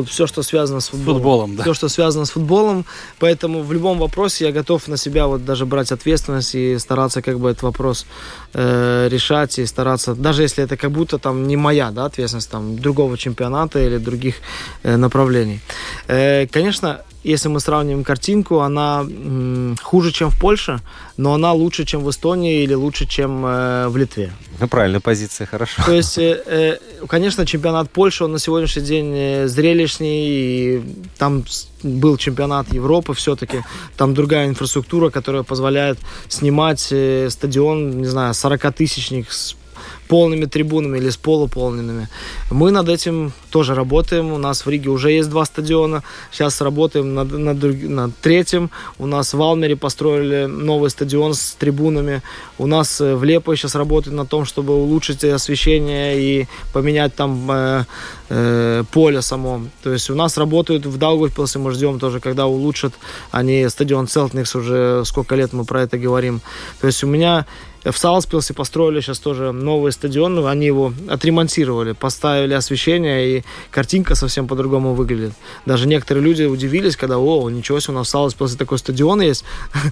S3: все, что связано с футболом.
S2: футболом да.
S3: Все, что связано с футболом. Поэтому в любом вопросе я готов на себя вот даже брать ответственность и стараться как бы этот вопрос э, решать и стараться, даже если это как будто там не моя да, ответственность там другого чемпионата или других э, направлений. Э, конечно, если мы сравним картинку, она м, хуже, чем в Польше, но она лучше, чем в Эстонии или лучше, чем э, в Литве.
S1: Ну, правильная позиция, хорошо.
S3: То есть, э, э, конечно, чемпионат Польши, он на сегодняшний день э, зрелищней, и там был чемпионат Европы все-таки, там другая инфраструктура, которая позволяет снимать э, стадион, не знаю, 40-тысячник с полными трибунами или с полуполненными. Мы над этим тоже работаем. У нас в Риге уже есть два стадиона. Сейчас работаем над, над, над третьим. У нас в Алмере построили новый стадион с трибунами. У нас э, в Лепо сейчас работают на том, чтобы улучшить освещение и поменять там э, э, поле само. То есть у нас работают в Даугавпилсе, мы ждем тоже, когда улучшат они стадион Целтникс, уже сколько лет мы про это говорим. То есть у меня в Салспилсе построили сейчас тоже новый стадион, они его отремонтировали, поставили освещение, и картинка совсем по-другому выглядит. Даже некоторые люди удивились, когда, о, ничего себе, у нас в Салспилсе такой стадион есть.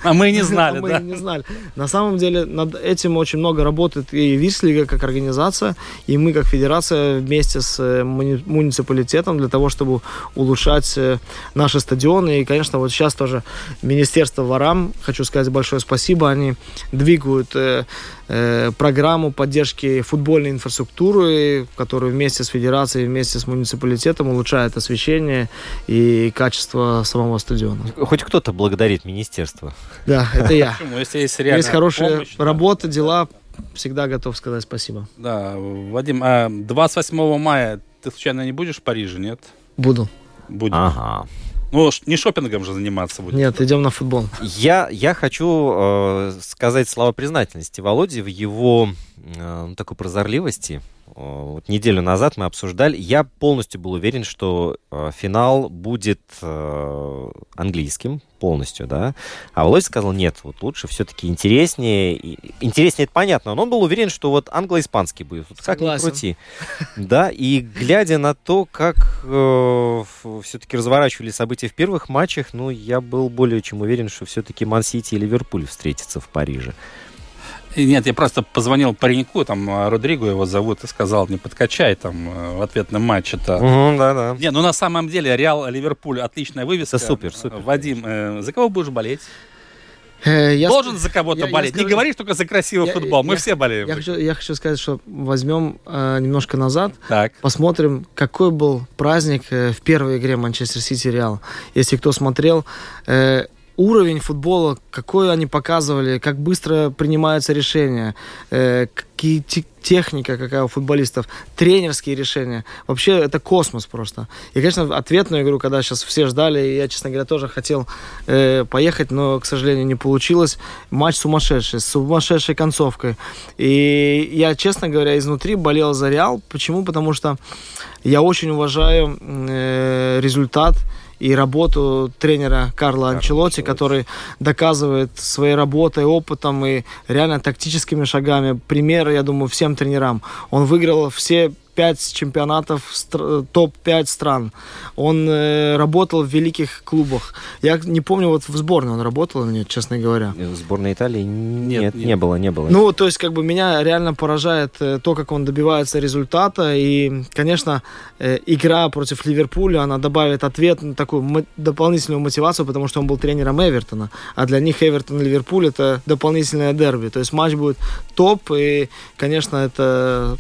S2: А мы не знали,
S3: а мы не знали. На самом деле над этим очень много работает и Вислига как организация, и мы как федерация вместе с э, муниципалитетом для того, чтобы улучшать э, наши стадионы. И, конечно, вот сейчас тоже Министерство ворам, хочу сказать большое спасибо, они двигают э, э, программу поддержки футбольной инфраструктуры, которую вместе с федерацией, вместе с муниципалитетом улучшает освещение и качество самого стадиона.
S1: Хоть кто-то благодарит министерство.
S3: Да, это я.
S2: Почему? Если есть,
S3: есть хорошая помощь, работа, да. дела, всегда готов сказать спасибо.
S2: Да, Вадим, а 28 мая ты случайно не будешь в Париже, нет?
S3: Буду.
S2: Будешь. Ага. Ну, не шопингом же заниматься будет.
S3: Нет, идем на футбол.
S1: Я, я хочу э, сказать слова признательности Володе в его э, такой прозорливости. Вот неделю назад мы обсуждали. Я полностью был уверен, что э, финал будет э, английским полностью, да. А Володя сказал, нет, вот лучше все-таки интереснее. И, интереснее, это понятно, но он был уверен, что вот англо-испанский будет. Вот как ни крути. Да, и глядя на то, как э, все-таки разворачивали события в первых матчах, ну, я был более чем уверен, что все-таки Ман-Сити и Ливерпуль встретятся в Париже.
S2: Нет, я просто позвонил пареньку, там, а, Родриго его зовут, и сказал, не подкачай там э, в ответном матче это.
S1: Угу, да, да.
S2: Не, ну на самом деле Реал Ливерпуль отличная вывеска.
S1: Это супер, супер.
S2: Вадим, э, за кого будешь болеть? Э, я Должен за кого-то болеть. Я, Не говори только за красивый я, футбол. Мы я, все болеем.
S3: Я хочу, я хочу сказать, что возьмем э, немножко назад, так. посмотрим, какой был праздник э, в первой игре Манчестер Сити Реал. Если кто смотрел, э, уровень футбола, какой они показывали, как быстро принимаются решения, э, какие техника какая у футболистов, тренерские решения. Вообще это космос просто. И, конечно, ответную игру, когда сейчас все ждали, я, честно говоря, тоже хотел э, поехать, но, к сожалению, не получилось. Матч сумасшедший, с сумасшедшей концовкой. И я, честно говоря, изнутри болел за Реал. Почему? Потому что я очень уважаю э, результат и работу тренера Карла Анчелотти, который доказывает своей работой, опытом и реально тактическими шагами. Пример, я думаю, всем тренерам. Он выиграл все пять чемпионатов топ-5 стран. Он э, работал в великих клубах. Я не помню, вот в сборной он работал или нет, честно говоря.
S1: В сборной Италии нет, нет, не было, не было.
S3: Ну, то есть, как бы меня реально поражает э, то, как он добивается результата. И, конечно, э, игра против Ливерпуля, она добавит ответ, на такую дополнительную мотивацию, потому что он был тренером Эвертона. А для них Эвертон и Ливерпуль это дополнительное дерби. То есть матч будет топ, и, конечно, это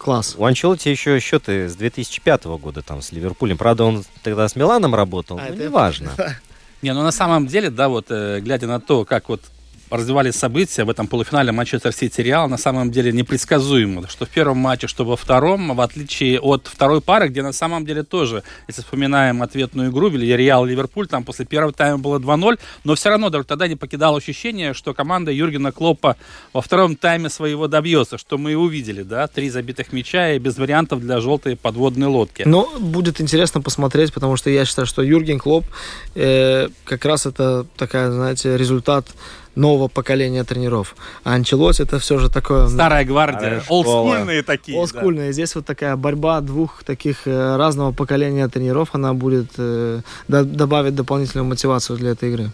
S3: Класс.
S1: У Анчелоти еще счеты с 2005 года там с Ливерпулем. Правда, он тогда с Миланом работал, а, но неважно.
S2: Не, ну на самом деле, да, вот э, глядя на то, как вот развивались события в этом полуфинале Манчестер Сити Реал на самом деле непредсказуемо. Что в первом матче, что во втором, в отличие от второй пары, где на самом деле тоже, если вспоминаем ответную игру, Реал Ливерпуль, там после первого тайма было 2-0, но все равно даже тогда не покидало ощущение, что команда Юргена Клопа во втором тайме своего добьется, что мы и увидели, да, три забитых мяча и без вариантов для желтой подводной лодки.
S3: Но будет интересно посмотреть, потому что я считаю, что Юрген Клоп э, как раз это такая, знаете, результат нового поколения тренеров. А Анчелоти это все же такое...
S2: Старая гвардия, олдскульные такие.
S3: Олдскульные. Да. Здесь вот такая борьба двух таких э, разного поколения тренеров, она будет э, добавить дополнительную мотивацию для этой игры.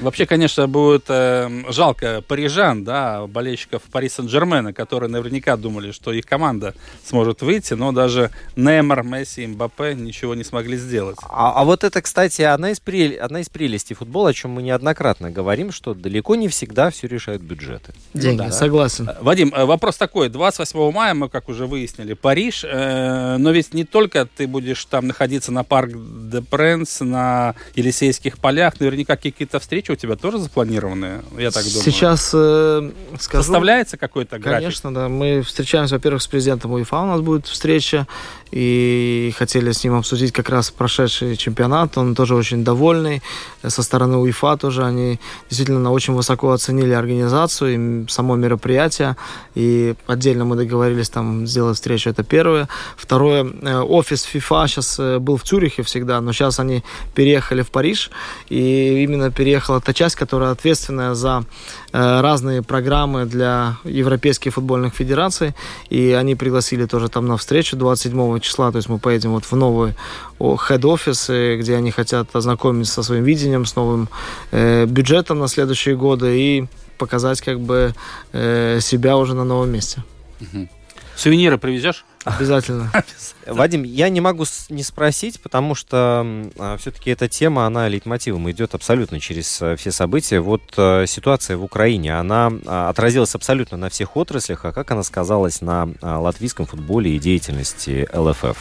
S2: Вообще, конечно, будет э, жалко парижан, да, болельщиков Пари Сен-Жермена, которые наверняка думали, что их команда сможет выйти, но даже Неймар, Месси, Мбаппе ничего не смогли сделать.
S1: А, а вот это, кстати, одна из, прел... одна из прелестей футбола, о чем мы неоднократно говорим, что далеко не всегда все решают бюджеты.
S3: Деньги, да. согласен. Э,
S2: Вадим, э, вопрос такой. 28 мая мы, как уже выяснили, Париж, э, но ведь не только ты будешь там находиться на парк де Пренс, на Елисейских полях, наверняка какие-то встречи встречи у тебя тоже запланированы, я так думаю?
S3: Сейчас э, скажу.
S2: Составляется какой-то
S3: график? Конечно, да. Мы встречаемся, во-первых, с президентом УЕФА, у нас будет встреча, и хотели с ним обсудить как раз прошедший чемпионат. Он тоже очень довольный. Со стороны УЕФА тоже они действительно очень высоко оценили организацию и само мероприятие. И отдельно мы договорились там сделать встречу. Это первое. Второе, э, офис ФИФА сейчас э, был в Цюрихе всегда, но сейчас они переехали в Париж. И именно переехала та часть, которая ответственная за э, разные программы для европейских футбольных федераций. И они пригласили тоже там на встречу 27 числа, то есть мы поедем вот в новый хед-офис, где они хотят ознакомиться со своим видением, с новым э, бюджетом на следующие годы и показать как бы э, себя уже на новом месте.
S2: Угу. Сувениры привезешь?
S3: Обязательно.
S1: Вадим, я не могу не спросить, потому что а, все-таки эта тема, она лейтмотивом идет абсолютно через а, все события. Вот а, ситуация в Украине, она а, отразилась абсолютно на всех отраслях, а как она сказалась на а, латвийском футболе и деятельности ЛФФ?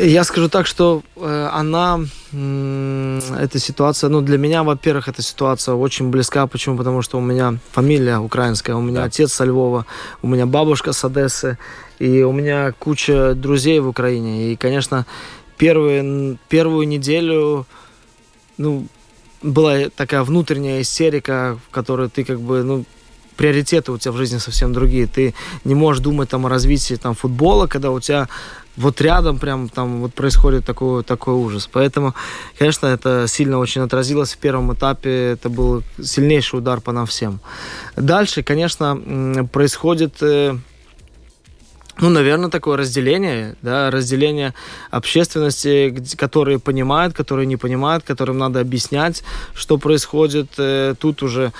S3: Я скажу так, что э, она, эта ситуация, ну, для меня, во-первых, эта ситуация очень близка. Почему? Потому что у меня фамилия украинская, у меня да. отец со Львова, у меня бабушка с Одессы, и у меня куча друзей в Украине. И, конечно, первые, первую неделю, ну, была такая внутренняя истерика, в которой ты как бы, ну, приоритеты у тебя в жизни совсем другие. Ты не можешь думать там о развитии там, футбола, когда у тебя вот рядом прям там вот происходит такой, такой ужас. Поэтому, конечно, это сильно очень отразилось в первом этапе. Это был сильнейший удар по нам всем. Дальше, конечно, происходит э, ну, наверное, такое разделение, да, разделение общественности, которые понимают, которые не понимают, которым надо объяснять, что происходит. Э, тут уже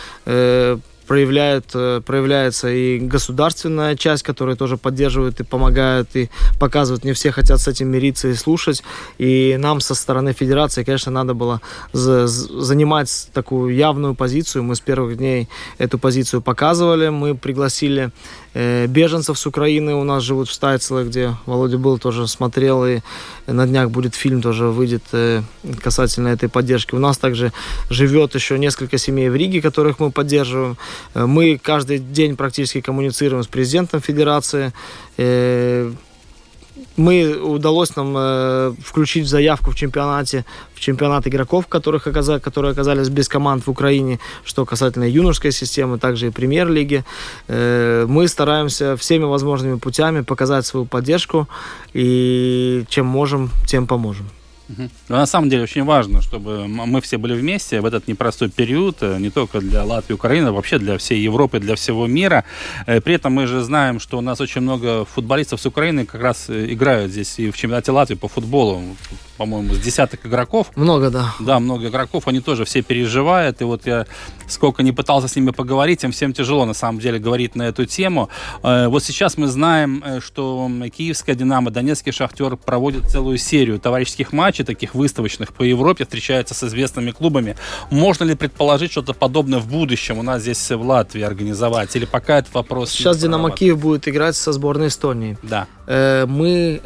S3: проявляют, э, проявляется и государственная часть, которая тоже поддерживает и помогает, и показывает. Не все хотят с этим мириться и слушать. И нам со стороны федерации, конечно, надо было занимать такую явную позицию. Мы с первых дней эту позицию показывали. Мы пригласили э, беженцев с Украины. У нас живут в Стайцеле, где Володя был, тоже смотрел. И на днях будет фильм, тоже выйдет э, касательно этой поддержки. У нас также живет еще несколько семей в Риге, которых мы поддерживаем. Э, мы каждый день практически коммуницируем с президентом федерации. Э, мы удалось нам э, включить в заявку в чемпионате в чемпионат игроков, которых оказали, которые оказались без команд в Украине, что касательно юношеской системы, также и премьер-лиги. Мы стараемся всеми возможными путями показать свою поддержку и чем можем, тем поможем.
S2: Но на самом деле очень важно, чтобы мы все были вместе в этот непростой период, э, не только для Латвии и Украины, а вообще для всей Европы, для всего мира. Э, при этом мы же знаем, что у нас очень много футболистов с Украины как раз э, играют здесь и в чемпионате Латвии по футболу по-моему, с десяток игроков.
S3: Много, да.
S2: Да, много игроков, они тоже все переживают, и вот я сколько не пытался с ними поговорить, им всем тяжело, на самом деле, говорить на эту тему. Вот сейчас мы знаем, что Киевская «Динамо», Донецкий «Шахтер» проводят целую серию товарищеских матчей, таких выставочных по Европе, встречаются с известными клубами. Можно ли предположить что-то подобное в будущем у нас здесь в Латвии организовать? Или пока этот вопрос...
S3: Сейчас «Динамо Киев» будет играть со сборной Эстонии.
S2: Да.
S3: Э, мы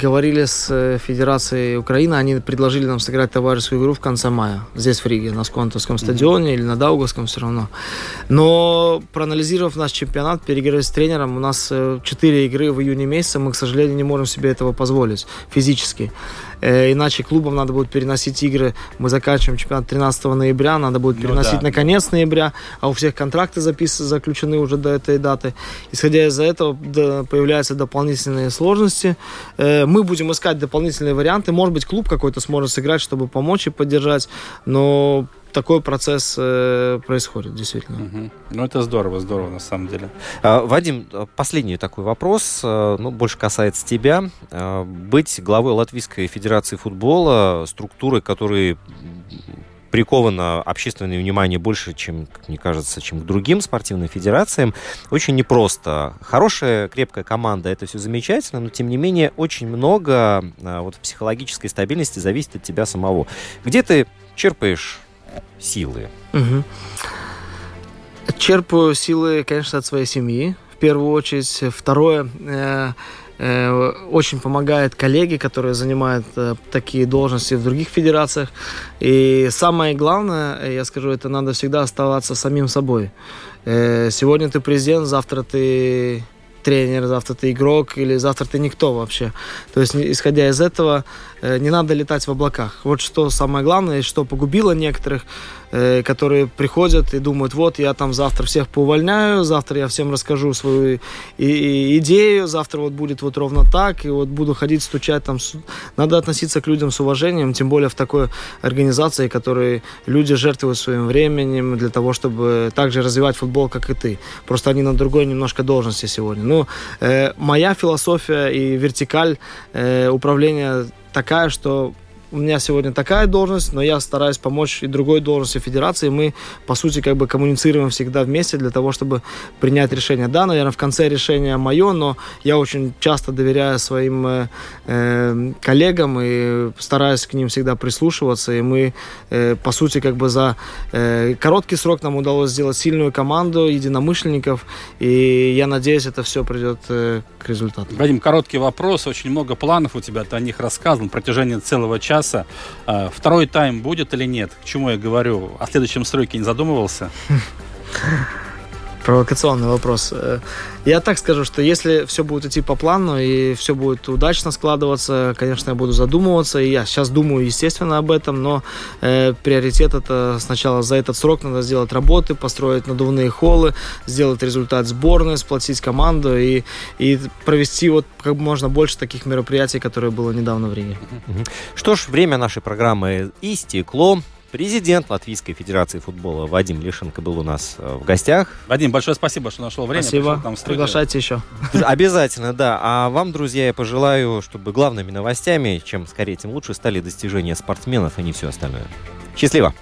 S3: говорили с Федерацией Украины, они предложили нам сыграть товарищескую игру в конце мая, здесь в Риге, на Сконтовском mm-hmm. стадионе или на Даугавском все равно. Но проанализировав наш чемпионат, переговорив с тренером, у нас 4 э, игры в июне месяце, мы, к сожалению, не можем себе этого позволить физически. Э, иначе клубам надо будет переносить игры. Мы заканчиваем чемпионат 13 ноября, надо будет ну переносить ну, да. на конец ноября, а у всех контракты запис... заключены уже до этой даты. Исходя из этого появляются дополнительные сложности. Э, мы будем искать дополнительные варианты. Может быть, клуб какой-то сможет сыграть, чтобы помочь и поддержать, но такой процесс э, происходит, действительно.
S2: Угу. Ну, это здорово, здорово, на самом деле.
S1: А, Вадим, последний такой вопрос, э, ну, больше касается тебя. А, быть главой Латвийской Федерации футбола, структуры, которые приковано общественное внимание больше, чем, как мне кажется, чем к другим спортивным федерациям, очень непросто. Хорошая, крепкая команда, это все замечательно, но, тем не менее, очень много а, вот, психологической стабильности зависит от тебя самого. Где ты черпаешь силы?
S3: Угу. Черпаю силы, конечно, от своей семьи, в первую очередь. Второе, э, э, очень помогают коллеги, которые занимают э, такие должности в других федерациях. И самое главное, я скажу, это надо всегда оставаться самим собой. Э, сегодня ты президент, завтра ты тренер, завтра ты игрок или завтра ты никто вообще. То есть, исходя из этого, э, не надо летать в облаках. Вот что самое главное, что погубило некоторых, которые приходят и думают, вот я там завтра всех поувольняю, завтра я всем расскажу свою идею, завтра вот будет вот ровно так, и вот буду ходить стучать там. Надо относиться к людям с уважением, тем более в такой организации, которой люди жертвуют своим временем для того, чтобы также развивать футбол, как и ты. Просто они на другой немножко должности сегодня. Ну, э, моя философия и вертикаль э, управления такая, что у меня сегодня такая должность, но я стараюсь помочь и другой должности федерации. Мы, по сути, как бы коммуницируем всегда вместе для того, чтобы принять решение. Да, наверное, в конце решение мое, но я очень часто доверяю своим э, э, коллегам и стараюсь к ним всегда прислушиваться. И мы, э, по сути, как бы за э, короткий срок нам удалось сделать сильную команду единомышленников. И я надеюсь, это все придет э, к результату.
S2: Вадим, короткий вопрос. Очень много планов у тебя, ты о них рассказан на протяжении целого часа часа. А, второй тайм будет или нет? К чему я говорю? О следующем сроке не задумывался?
S3: провокационный вопрос. Э, я так скажу, что если все будет идти по плану и все будет удачно складываться, конечно, я буду задумываться. И я сейчас думаю, естественно, об этом, но э, приоритет это сначала за этот срок надо сделать работы, построить надувные холлы, сделать результат сборной, сплотить команду и, и провести вот как можно больше таких мероприятий, которые было недавно в Риге.
S1: Что ж, время нашей программы истекло. Президент Латвийской Федерации футбола Вадим Лишенко был у нас э, в гостях.
S2: Вадим, большое спасибо, что нашел время.
S3: Спасибо. Там Приглашайте еще.
S1: Обязательно, да. А вам, друзья, я пожелаю, чтобы главными новостями, чем скорее, тем лучше, стали достижения спортсменов, а не все остальное. Счастливо!